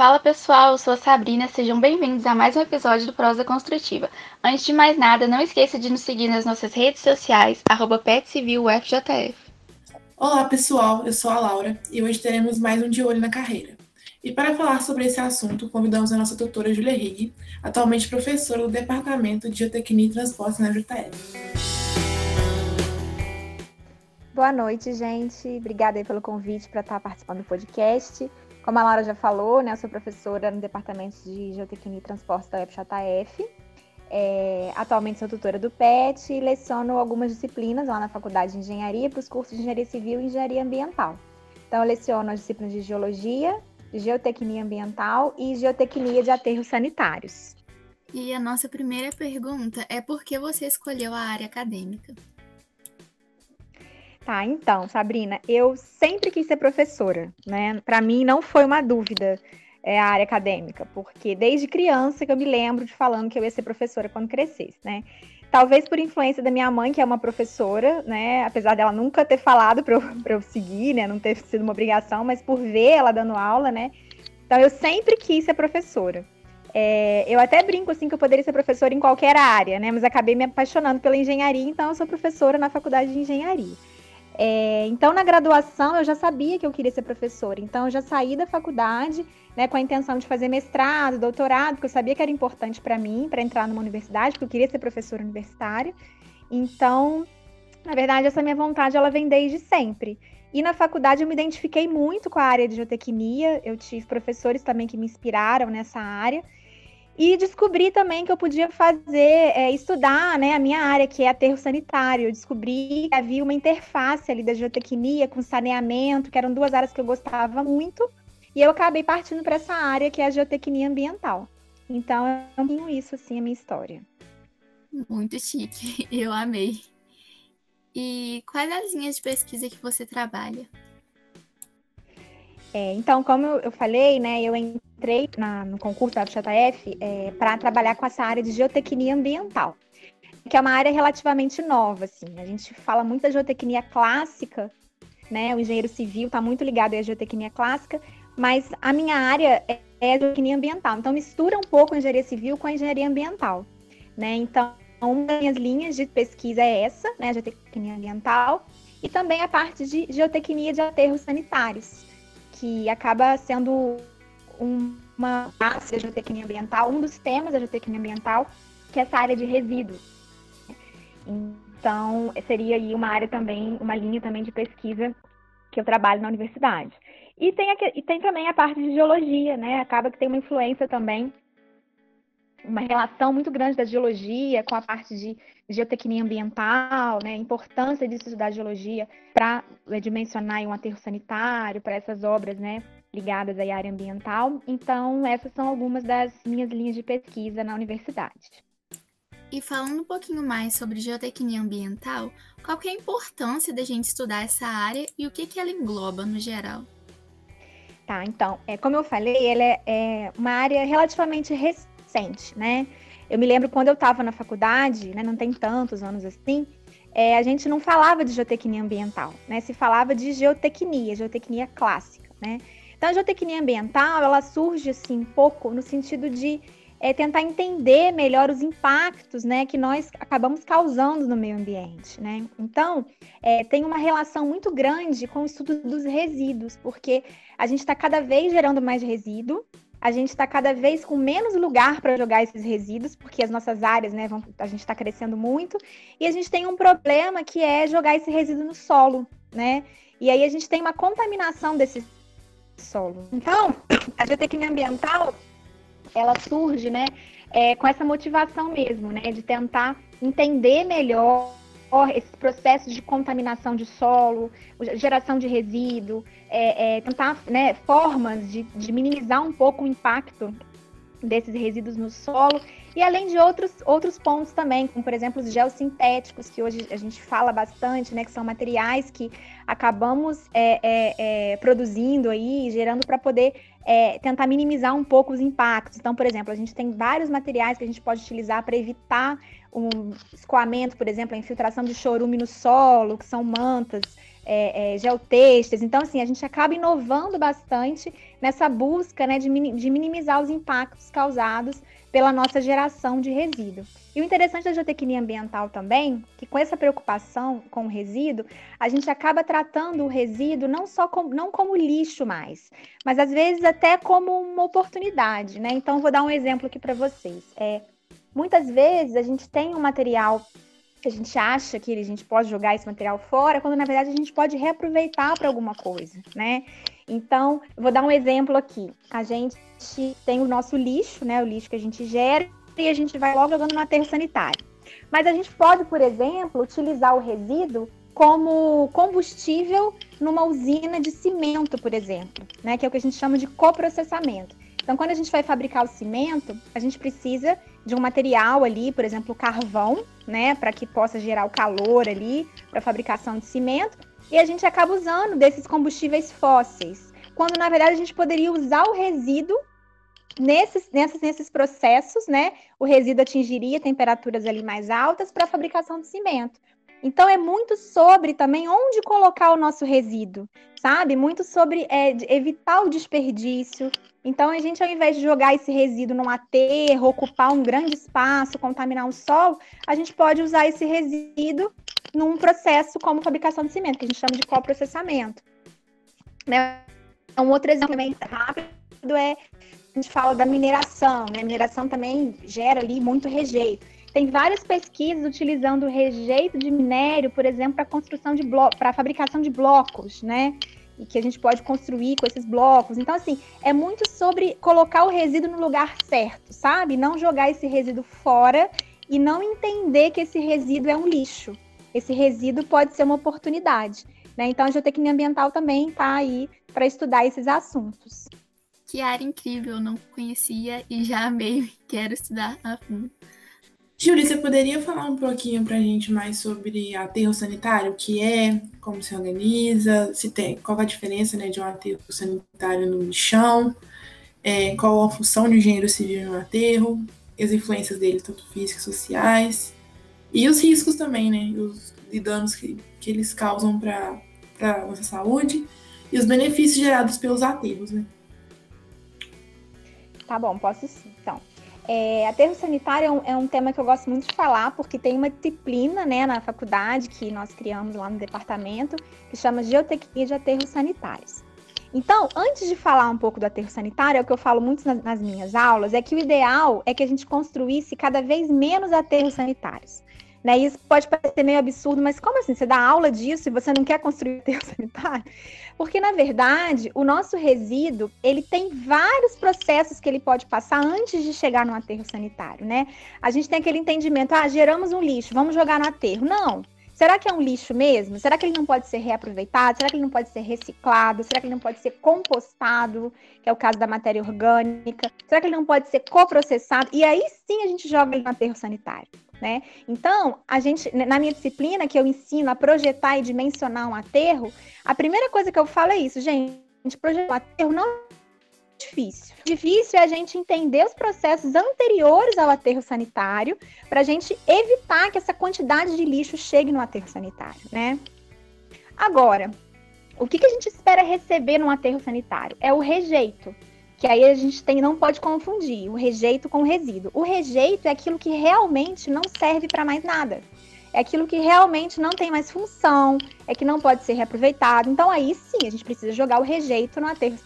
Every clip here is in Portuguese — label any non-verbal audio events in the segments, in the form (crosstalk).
Fala pessoal, eu sou a Sabrina, sejam bem-vindos a mais um episódio do Prosa Construtiva. Antes de mais nada, não esqueça de nos seguir nas nossas redes sociais, arroba Olá pessoal, eu sou a Laura e hoje teremos mais um De Olho na Carreira. E para falar sobre esse assunto, convidamos a nossa doutora Julia Rigg, atualmente professora do Departamento de Geotecnia e Transporte na JTF. Boa noite, gente. Obrigada pelo convite para estar participando do podcast. Como a Laura já falou, né, eu sou professora no Departamento de Geotecnia e Transportes da UFJF. É, atualmente sou tutora do PET e leciono algumas disciplinas lá na Faculdade de Engenharia para os cursos de Engenharia Civil e Engenharia Ambiental. Então, eu leciono as disciplinas de Geologia, Geotecnia Ambiental e Geotecnia de Aterros Sanitários. E a nossa primeira pergunta é por que você escolheu a área acadêmica? Tá, então, Sabrina, eu sempre quis ser professora, né? Para mim não foi uma dúvida é, a área acadêmica, porque desde criança que eu me lembro de falando que eu ia ser professora quando crescesse, né? Talvez por influência da minha mãe, que é uma professora, né? Apesar dela nunca ter falado para eu, (laughs) eu seguir, né? Não ter sido uma obrigação, mas por ver ela dando aula, né? Então eu sempre quis ser professora. É, eu até brinco assim que eu poderia ser professora em qualquer área, né? Mas acabei me apaixonando pela engenharia, então eu sou professora na faculdade de engenharia. É, então, na graduação, eu já sabia que eu queria ser professora. Então, eu já saí da faculdade né, com a intenção de fazer mestrado, doutorado, porque eu sabia que era importante para mim, para entrar numa universidade, porque eu queria ser professora universitária. Então, na verdade, essa minha vontade ela vem desde sempre. E na faculdade eu me identifiquei muito com a área de geotecnia. Eu tive professores também que me inspiraram nessa área. E descobri também que eu podia fazer, é, estudar né, a minha área, que é aterro sanitário. Eu descobri que havia uma interface ali da geotecnia com saneamento, que eram duas áreas que eu gostava muito. E eu acabei partindo para essa área, que é a geotecnia ambiental. Então, é um pouquinho isso, assim, a minha história. Muito chique, (laughs) eu amei. E quais as linhas de pesquisa que você trabalha? É, então, como eu, falei, né, eu entrei na, no concurso da FJF é, para trabalhar com essa área de geotecnia ambiental, que é uma área relativamente nova, assim. A gente fala muito da geotecnia clássica, né, o engenheiro civil está muito ligado à geotecnia clássica, mas a minha área é, é a geotecnia ambiental, então mistura um pouco a engenharia civil com a engenharia ambiental, né, então uma das minhas linhas de pesquisa é essa, né, geotecnia ambiental, e também a parte de geotecnia de aterros sanitários, que acaba sendo uma base da geotecnia ambiental, um dos temas da geotecnia ambiental, que é essa área de resíduos. Então, seria aí uma área também, uma linha também de pesquisa que eu trabalho na universidade. E tem, aqui, e tem também a parte de geologia, né? Acaba que tem uma influência também uma relação muito grande da geologia com a parte de geotecnia ambiental, né, a importância de estudar geologia para é, dimensionar um aterro sanitário, para essas obras né, ligadas à área ambiental. Então, essas são algumas das minhas linhas de pesquisa na universidade. E falando um pouquinho mais sobre geotecnia ambiental, qual é a importância da gente estudar essa área e o que, que ela engloba no geral? Tá, então, é, como eu falei, ela é, é uma área relativamente recente né? Eu me lembro quando eu estava na faculdade, né, não tem tantos anos assim, é, a gente não falava de geotecnia ambiental, né? Se falava de geotecnia, geotecnia clássica, né? Então, a geotecnia ambiental, ela surge assim um pouco no sentido de é, tentar entender melhor os impactos, né, que nós acabamos causando no meio ambiente, né? Então, é, tem uma relação muito grande com o estudo dos resíduos, porque a gente está cada vez gerando mais resíduo, a gente está cada vez com menos lugar para jogar esses resíduos, porque as nossas áreas, né, vão, a gente está crescendo muito, e a gente tem um problema que é jogar esse resíduo no solo, né? E aí a gente tem uma contaminação desse solo. Então, a geotecnia ambiental, ela surge, né, é, com essa motivação mesmo, né, de tentar entender melhor esses processos de contaminação de solo, geração de resíduo, é, é, tentar né, formas de, de minimizar um pouco o impacto desses resíduos no solo, e além de outros, outros pontos também, como por exemplo os geossintéticos, que hoje a gente fala bastante, né, que são materiais que acabamos é, é, é, produzindo aí, gerando para poder é, tentar minimizar um pouco os impactos. Então, por exemplo, a gente tem vários materiais que a gente pode utilizar para evitar um escoamento, por exemplo, a infiltração de chorume no solo, que são mantas, é, é, geotextos. Então, assim, a gente acaba inovando bastante nessa busca né, de, de minimizar os impactos causados pela nossa geração de resíduo. E o interessante da geotecnia ambiental também, que com essa preocupação com o resíduo, a gente acaba tratando o resíduo não só como, não como lixo mais, mas às vezes até como uma oportunidade, né? Então, vou dar um exemplo aqui para vocês. É, muitas vezes a gente tem um material a gente acha que a gente pode jogar esse material fora, quando na verdade a gente pode reaproveitar para alguma coisa, né? Então, vou dar um exemplo aqui. A gente tem o nosso lixo, né? O lixo que a gente gera e a gente vai logo jogando no aterro sanitário. Mas a gente pode, por exemplo, utilizar o resíduo como combustível numa usina de cimento, por exemplo, né? Que é o que a gente chama de coprocessamento. Então, quando a gente vai fabricar o cimento, a gente precisa de um material ali, por exemplo, carvão, né, para que possa gerar o calor ali para fabricação de cimento, e a gente acaba usando desses combustíveis fósseis, quando na verdade a gente poderia usar o resíduo nesses, nesses, nesses processos, né? O resíduo atingiria temperaturas ali mais altas para fabricação de cimento. Então é muito sobre também onde colocar o nosso resíduo, sabe? Muito sobre é, evitar o desperdício. Então a gente, ao invés de jogar esse resíduo num aterro, ocupar um grande espaço, contaminar o solo, a gente pode usar esse resíduo num processo como fabricação de cimento, que a gente chama de coprocessamento. Né? Um outro exemplo bem rápido é a gente fala da mineração, né? A mineração também gera ali muito rejeito. Tem várias pesquisas utilizando o rejeito de minério, por exemplo, para construção de para fabricação de blocos, né? E que a gente pode construir com esses blocos. Então, assim, é muito sobre colocar o resíduo no lugar certo, sabe? Não jogar esse resíduo fora e não entender que esse resíduo é um lixo. Esse resíduo pode ser uma oportunidade. Né? Então, a geotecnia ambiental também está aí para estudar esses assuntos. Que área incrível, não conhecia e já amei, (laughs) quero estudar a fundo. Júlia, você poderia falar um pouquinho para a gente mais sobre aterro sanitário, o que é, como se organiza, se tem, qual a diferença né, de um aterro sanitário no chão, é, qual a função de engenheiro civil no aterro, as influências dele, tanto físicas, sociais, e os riscos também, né, os e danos que, que eles causam para a nossa saúde, e os benefícios gerados pelos aterros, né? Tá bom, posso sim. Então, é, aterro sanitário é um, é um, tema que eu gosto muito de falar, porque tem uma disciplina né, na faculdade que nós criamos lá no departamento, que chama Geotecnia de Aterros Sanitários. Então, antes de falar um pouco do aterro sanitário, é o que eu falo muito nas, nas minhas aulas, é que o ideal é que a gente construísse cada vez menos aterros sanitários. Né? Isso pode parecer meio absurdo, mas como assim? Você dá aula disso e você não quer construir aterro (laughs) sanitário? Porque, na verdade, o nosso resíduo, ele tem vários processos que ele pode passar antes de chegar no aterro sanitário, né? A gente tem aquele entendimento, ah, geramos um lixo, vamos jogar no aterro. Não, Será que é um lixo mesmo? Será que ele não pode ser reaproveitado? Será que ele não pode ser reciclado? Será que ele não pode ser compostado, que é o caso da matéria orgânica? Será que ele não pode ser coprocessado? E aí sim a gente joga ele no aterro sanitário. Né? Então, a gente, na minha disciplina, que eu ensino a projetar e dimensionar um aterro, a primeira coisa que eu falo é isso, gente, projetar um aterro não é difícil. Difícil é a gente entender os processos anteriores ao aterro sanitário para a gente evitar que essa quantidade de lixo chegue no aterro sanitário, né? Agora, o que, que a gente espera receber num aterro sanitário? É o rejeito que aí a gente tem, não pode confundir o rejeito com o resíduo. O rejeito é aquilo que realmente não serve para mais nada. É aquilo que realmente não tem mais função, é que não pode ser reaproveitado. Então aí sim, a gente precisa jogar o rejeito no aterro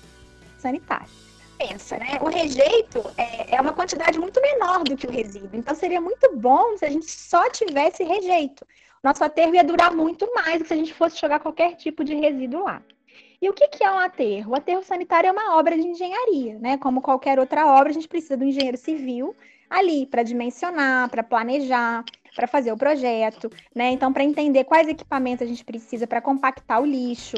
sanitário. Pensa, né? O rejeito é, é uma quantidade muito menor do que o resíduo. Então seria muito bom se a gente só tivesse rejeito. Nosso aterro ia durar muito mais do que se a gente fosse jogar qualquer tipo de resíduo lá. E o que, que é um aterro? O aterro sanitário é uma obra de engenharia, né? Como qualquer outra obra, a gente precisa do engenheiro civil ali para dimensionar, para planejar, para fazer o projeto, né? Então, para entender quais equipamentos a gente precisa para compactar o lixo,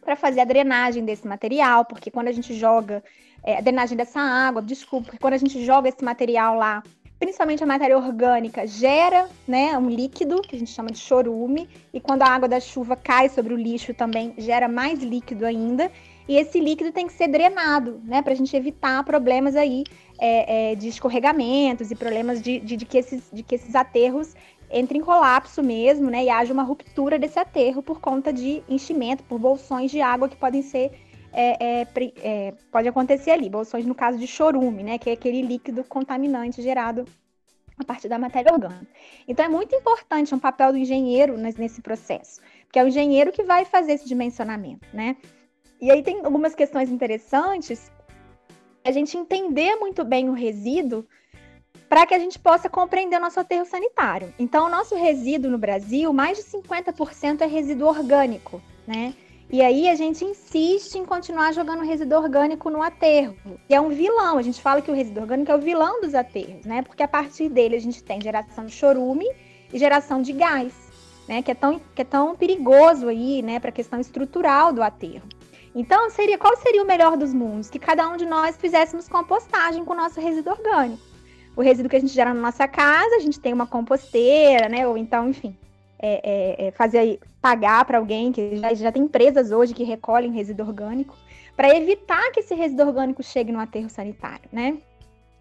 para fazer a drenagem desse material, porque quando a gente joga é, a drenagem dessa água, desculpa, porque quando a gente joga esse material lá principalmente a matéria orgânica, gera né, um líquido, que a gente chama de chorume, e quando a água da chuva cai sobre o lixo também gera mais líquido ainda, e esse líquido tem que ser drenado, né, para a gente evitar problemas aí é, é, de escorregamentos e problemas de, de, de, que esses, de que esses aterros entre em colapso mesmo, né? E haja uma ruptura desse aterro por conta de enchimento, por bolsões de água que podem ser. É, é, é, pode acontecer ali, bolsões no caso de chorume, né? Que é aquele líquido contaminante gerado a partir da matéria orgânica. Então é muito importante um papel do engenheiro nesse processo, porque é o engenheiro que vai fazer esse dimensionamento, né? E aí tem algumas questões interessantes a gente entender muito bem o resíduo para que a gente possa compreender o nosso aterro sanitário. Então, o nosso resíduo no Brasil, mais de 50% é resíduo orgânico, né? E aí a gente insiste em continuar jogando resíduo orgânico no aterro. E é um vilão. A gente fala que o resíduo orgânico é o vilão dos aterros, né? Porque a partir dele a gente tem geração de chorume e geração de gás, né? Que é tão, que é tão perigoso aí, né? Para a questão estrutural do aterro. Então, seria qual seria o melhor dos mundos? Que cada um de nós fizéssemos compostagem com o nosso resíduo orgânico. O resíduo que a gente gera na nossa casa, a gente tem uma composteira, né? Ou então, enfim, é, é, é fazer pagar para alguém, que já, já tem empresas hoje que recolhem resíduo orgânico, para evitar que esse resíduo orgânico chegue no aterro sanitário, né?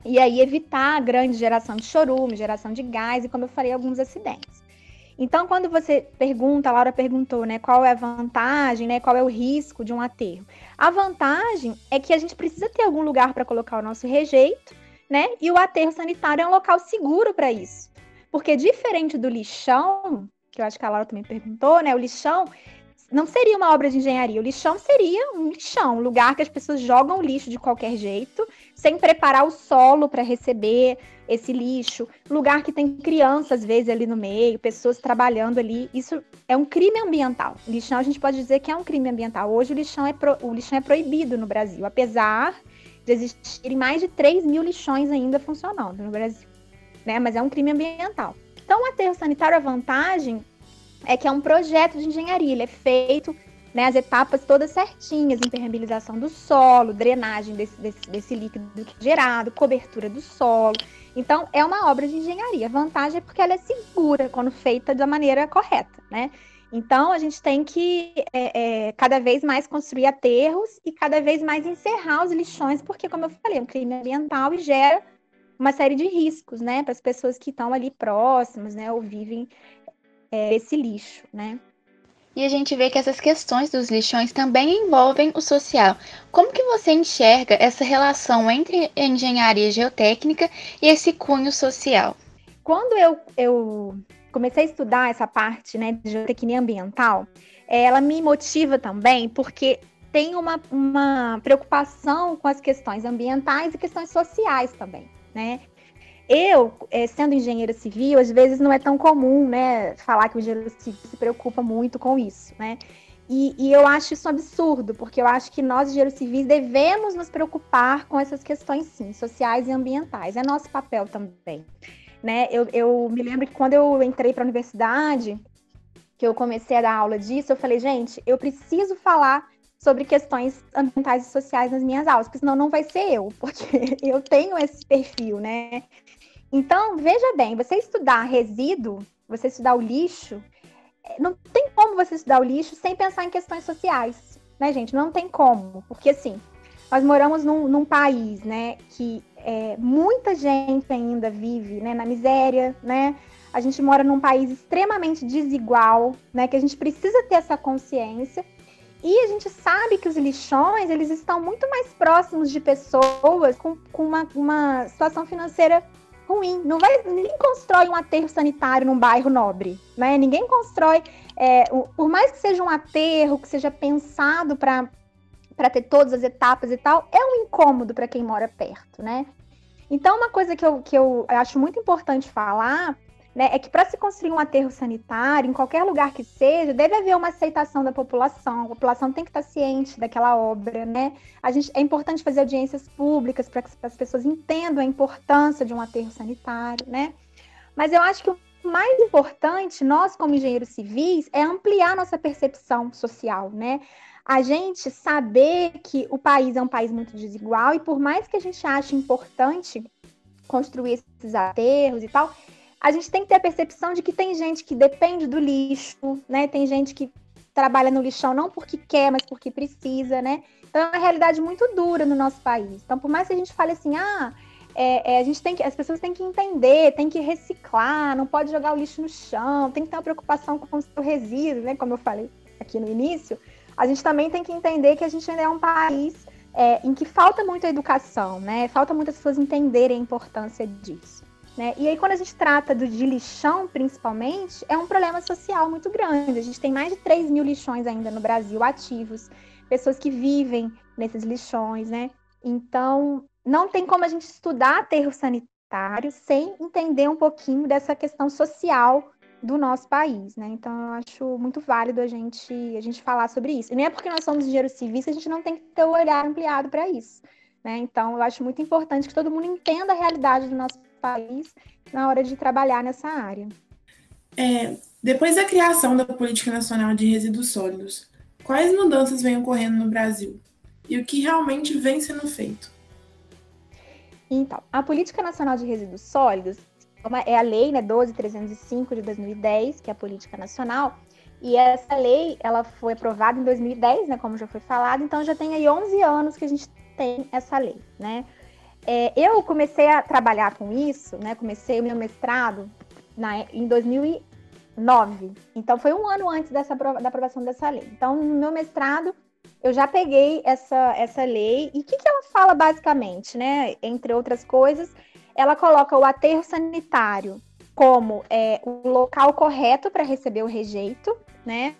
E aí evitar a grande geração de chorume, geração de gás e, como eu falei, alguns acidentes. Então, quando você pergunta, a Laura perguntou, né, qual é a vantagem, né, qual é o risco de um aterro? A vantagem é que a gente precisa ter algum lugar para colocar o nosso rejeito, né? E o aterro sanitário é um local seguro para isso. Porque diferente do lixão, que eu acho que a Laura também perguntou, né, o lixão não seria uma obra de engenharia. O lixão seria um lixão, um lugar que as pessoas jogam lixo de qualquer jeito, sem preparar o solo para receber esse lixo. Lugar que tem crianças, às vezes, ali no meio, pessoas trabalhando ali. Isso é um crime ambiental. O lixão, a gente pode dizer que é um crime ambiental. Hoje, o lixão é, pro... o lixão é proibido no Brasil, apesar de existirem mais de 3 mil lixões ainda funcionando no Brasil. Né? Mas é um crime ambiental. Então, o aterro sanitário, a vantagem é que é um projeto de engenharia, ele é feito né, as etapas todas certinhas, impermeabilização do solo, drenagem desse, desse, desse líquido gerado, cobertura do solo. Então, é uma obra de engenharia. A vantagem é porque ela é segura quando feita da maneira correta, né? Então, a gente tem que é, é, cada vez mais construir aterros e cada vez mais encerrar os lixões, porque, como eu falei, é um crime ambiental e gera uma série de riscos, né, para as pessoas que estão ali próximas, né, ou vivem é, esse lixo, né? E a gente vê que essas questões dos lixões também envolvem o social. Como que você enxerga essa relação entre a engenharia geotécnica e esse cunho social? Quando eu, eu comecei a estudar essa parte né, de geotecnia ambiental, ela me motiva também porque tem uma, uma preocupação com as questões ambientais e questões sociais também, né? Eu, é, sendo engenheira civil, às vezes não é tão comum, né, falar que o engenheiro civil se preocupa muito com isso, né? E, e, eu acho isso um absurdo, porque eu acho que nós, engenheiros civis, devemos nos preocupar com essas questões, sim, sociais e ambientais. É nosso papel também. Né? Eu, eu me lembro que quando eu entrei para a universidade, que eu comecei a dar aula disso, eu falei, gente, eu preciso falar sobre questões ambientais e sociais nas minhas aulas, porque senão não vai ser eu, porque (laughs) eu tenho esse perfil, né? Então, veja bem, você estudar resíduo, você estudar o lixo, é, não tem como você estudar o lixo sem pensar em questões sociais, né, gente? Não tem como, porque assim, nós moramos num, num país, né, que é, muita gente ainda vive né, na miséria, né? A gente mora num país extremamente desigual, né? Que a gente precisa ter essa consciência e a gente sabe que os lixões, eles estão muito mais próximos de pessoas com, com uma, uma situação financeira ruim. Não vai, ninguém constrói um aterro sanitário num bairro nobre, né? Ninguém constrói, é, por mais que seja um aterro, que seja pensado para para ter todas as etapas e tal, é um incômodo para quem mora perto, né? Então, uma coisa que eu, que eu acho muito importante falar né, é que para se construir um aterro sanitário, em qualquer lugar que seja, deve haver uma aceitação da população. A população tem que estar ciente daquela obra, né? A gente, é importante fazer audiências públicas para que as pessoas entendam a importância de um aterro sanitário, né? Mas eu acho que o mais importante, nós como engenheiros civis, é ampliar nossa percepção social, né? A gente saber que o país é um país muito desigual e por mais que a gente ache importante construir esses aterros e tal, a gente tem que ter a percepção de que tem gente que depende do lixo, né? Tem gente que trabalha no lixão não porque quer, mas porque precisa, né? Então é uma realidade muito dura no nosso país. Então, por mais que a gente fale assim, ah, é, é, a gente tem que, as pessoas têm que entender, tem que reciclar, não pode jogar o lixo no chão, tem que ter uma preocupação com o seu resíduo, né? Como eu falei aqui no início, a gente também tem que entender que a gente ainda é um país é, em que falta muita educação, né? Falta muitas pessoas entenderem a importância disso. Né? E aí, quando a gente trata do, de lixão, principalmente, é um problema social muito grande. A gente tem mais de 3 mil lixões ainda no Brasil ativos, pessoas que vivem nesses lixões, né? Então, não tem como a gente estudar aterro sanitário sem entender um pouquinho dessa questão social do nosso país, né? Então, eu acho muito válido a gente, a gente falar sobre isso. E nem é porque nós somos engenheiros civis que a gente não tem que ter o olhar ampliado para isso. Né? Então, eu acho muito importante que todo mundo entenda a realidade do nosso país na hora de trabalhar nessa área. É, depois da criação da Política Nacional de Resíduos Sólidos, quais mudanças vêm ocorrendo no Brasil? E o que realmente vem sendo feito? Então, a Política Nacional de Resíduos Sólidos é a lei né, 12305 de 2010, que é a política nacional, e essa lei ela foi aprovada em 2010, né, como já foi falado, então já tem aí 11 anos que a gente tem essa lei, né? É, eu comecei a trabalhar com isso, né? Comecei o meu mestrado na, em 2009. Então, foi um ano antes dessa, da aprovação dessa lei. Então, no meu mestrado, eu já peguei essa, essa lei. E o que, que ela fala basicamente, né? Entre outras coisas, ela coloca o aterro sanitário como é, o local correto para receber o rejeito, né?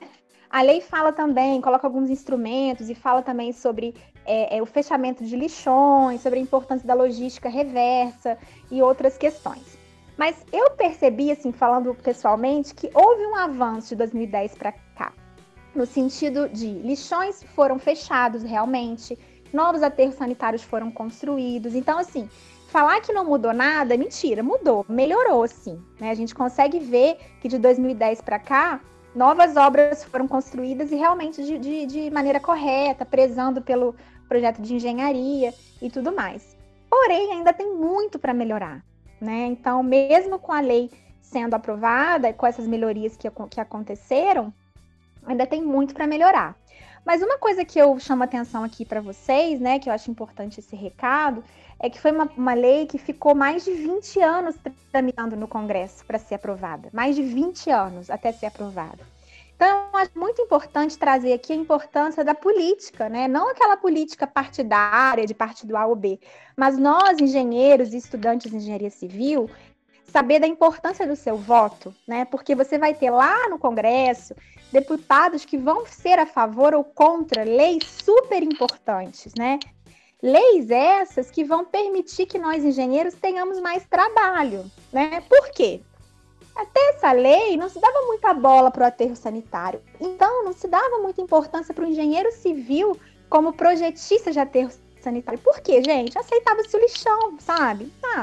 A lei fala também, coloca alguns instrumentos e fala também sobre é, é, o fechamento de lixões, sobre a importância da logística reversa e outras questões. Mas eu percebi, assim, falando pessoalmente, que houve um avanço de 2010 para cá, no sentido de lixões foram fechados realmente, novos aterros sanitários foram construídos. Então, assim, falar que não mudou nada, mentira, mudou, melhorou, sim. Né? A gente consegue ver que de 2010 para cá, novas obras foram construídas e realmente de, de, de maneira correta, prezando pelo projeto de engenharia e tudo mais. Porém, ainda tem muito para melhorar. Né? Então, mesmo com a lei sendo aprovada, com essas melhorias que, que aconteceram, ainda tem muito para melhorar. Mas uma coisa que eu chamo atenção aqui para vocês, né, que eu acho importante esse recado, é que foi uma, uma lei que ficou mais de 20 anos tramitando no Congresso para ser aprovada. Mais de 20 anos até ser aprovada. Então, acho muito importante trazer aqui a importância da política, né? Não aquela política partidária de partido A ou B, mas nós, engenheiros e estudantes de engenharia civil, saber da importância do seu voto, né? Porque você vai ter lá no Congresso deputados que vão ser a favor ou contra leis super importantes, né? Leis essas que vão permitir que nós engenheiros tenhamos mais trabalho, né? Por quê? Até essa lei não se dava muita bola para o aterro sanitário. Então, não se dava muita importância para o engenheiro civil como projetista de aterro sanitário. Por quê, gente? Aceitava-se o lixão, sabe? Ah,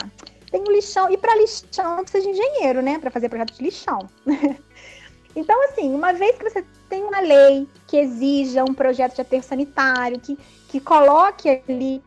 tem o lixão. E para lixão precisa de engenheiro, né? Para fazer projeto de lixão. (laughs) então, assim, uma vez que você tem uma lei que exija um projeto de aterro sanitário, que, que coloque ali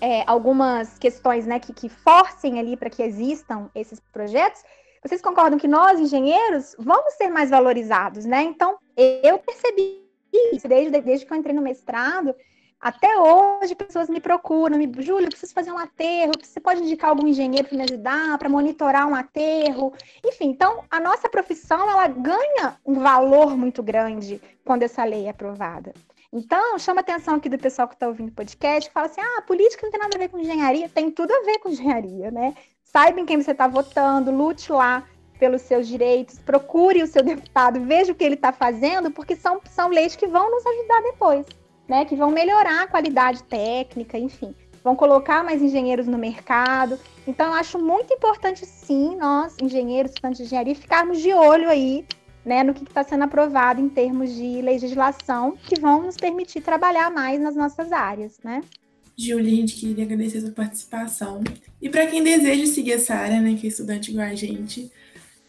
é, algumas questões, né, que, que forcem ali para que existam esses projetos, vocês concordam que nós, engenheiros, vamos ser mais valorizados, né? Então, eu percebi isso desde, desde que eu entrei no mestrado. Até hoje, pessoas me procuram, me, Júlio, preciso fazer um aterro, você pode indicar algum engenheiro para me ajudar, para monitorar um aterro? Enfim, então, a nossa profissão, ela ganha um valor muito grande quando essa lei é aprovada. Então, chama atenção aqui do pessoal que está ouvindo o podcast, que fala assim, ah, política não tem nada a ver com engenharia. Tem tudo a ver com engenharia, né? Saiba em quem você está votando, lute lá pelos seus direitos, procure o seu (laughs) deputado, veja o que ele está fazendo, porque são, são leis que vão nos ajudar depois, né? Que vão melhorar a qualidade técnica, enfim, vão colocar mais engenheiros no mercado. Então, eu acho muito importante, sim, nós, engenheiros, estudantes de engenharia, ficarmos de olho aí, né, no que está sendo aprovado em termos de legislação, que vão nos permitir trabalhar mais nas nossas áreas, né? Julie, queria agradecer a sua participação. E para quem deseja seguir essa área, né, que é estudante igual a gente,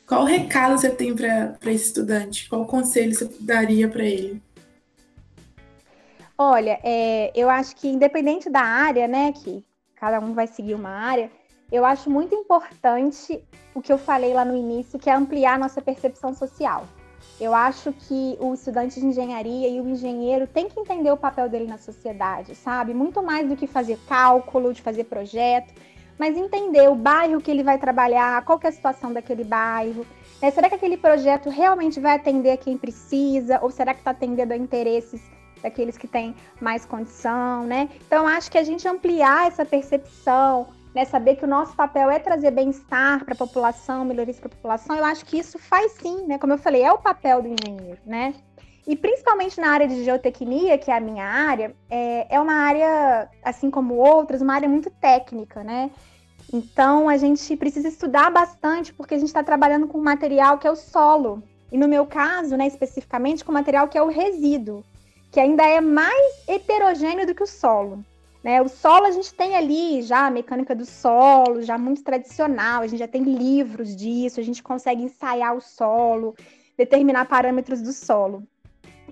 qual recado você tem para esse estudante? Qual conselho você daria para ele? Olha, é, eu acho que independente da área, né, que cada um vai seguir uma área, eu acho muito importante o que eu falei lá no início, que é ampliar nossa percepção social. Eu acho que o estudante de engenharia e o engenheiro tem que entender o papel dele na sociedade, sabe? Muito mais do que fazer cálculo, de fazer projeto, mas entender o bairro que ele vai trabalhar, qual é a situação daquele bairro. Né? Será que aquele projeto realmente vai atender a quem precisa? Ou será que está atendendo a interesses daqueles que têm mais condição, né? Então, acho que a gente ampliar essa percepção, né, saber que o nosso papel é trazer bem-estar para a população, melhorias para a população, eu acho que isso faz sim, né? Como eu falei, é o papel do engenheiro, né? E principalmente na área de geotecnia, que é a minha área, é, é uma área, assim como outras, uma área muito técnica, né? Então a gente precisa estudar bastante, porque a gente está trabalhando com um material que é o solo. E no meu caso, né, especificamente, com o material que é o resíduo que ainda é mais heterogêneo do que o solo. Né? O solo a gente tem ali já a mecânica do solo, já muito tradicional, a gente já tem livros disso, a gente consegue ensaiar o solo, determinar parâmetros do solo.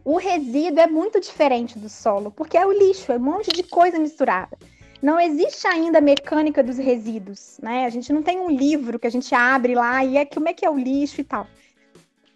O resíduo é muito diferente do solo, porque é o lixo, é um monte de coisa misturada. Não existe ainda a mecânica dos resíduos, né? A gente não tem um livro que a gente abre lá e é como é que é o lixo e tal.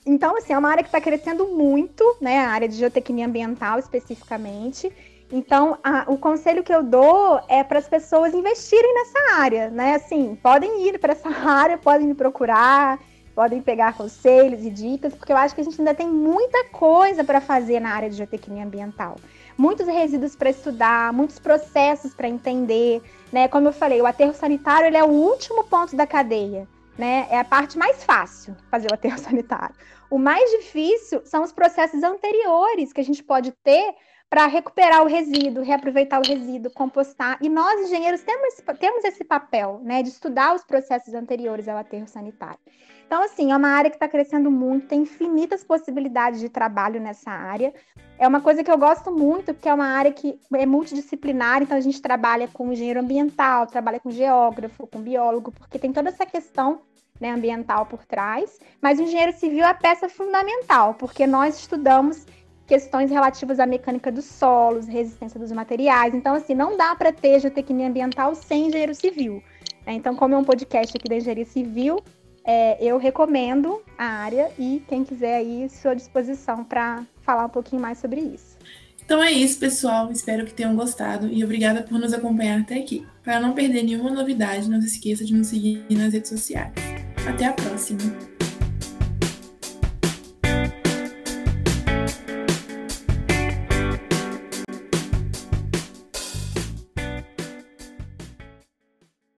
Então, assim, é uma área que está crescendo muito, né? A área de geotecnia ambiental especificamente. Então, a, o conselho que eu dou é para as pessoas investirem nessa área, né? Assim, podem ir para essa (laughs) área, podem me procurar, podem pegar conselhos e dicas, porque eu acho que a gente ainda tem muita coisa para fazer na área de geotecnia ambiental. Muitos resíduos para estudar, muitos processos para entender, né? Como eu falei, o aterro sanitário ele é o último ponto da cadeia, né? É a parte mais fácil fazer o aterro (laughs) sanitário. O mais difícil são os processos anteriores que a gente pode ter para recuperar o resíduo, reaproveitar o resíduo, compostar. E nós, engenheiros, temos, temos esse papel, né, de estudar os processos anteriores ao aterro sanitário. Então, assim, é uma área que está crescendo muito, tem infinitas possibilidades de trabalho nessa área. É uma coisa que eu gosto muito, porque é uma área que é multidisciplinar, então a gente trabalha com engenheiro ambiental, trabalha com geógrafo, com biólogo, porque tem toda essa questão né, ambiental por trás, mas o engenheiro civil é a peça fundamental, porque nós estudamos questões relativas à mecânica dos solos, resistência dos materiais. Então, assim, não dá para ter geotecnia ambiental sem engenheiro civil. Né? Então, como é um podcast aqui da engenharia civil, é, eu recomendo a área e quem quiser aí, à disposição para falar um pouquinho mais sobre isso. Então é isso, pessoal. Espero que tenham gostado e obrigada por nos acompanhar até aqui. Para não perder nenhuma novidade, não se esqueça de nos seguir nas redes sociais. Até a próxima!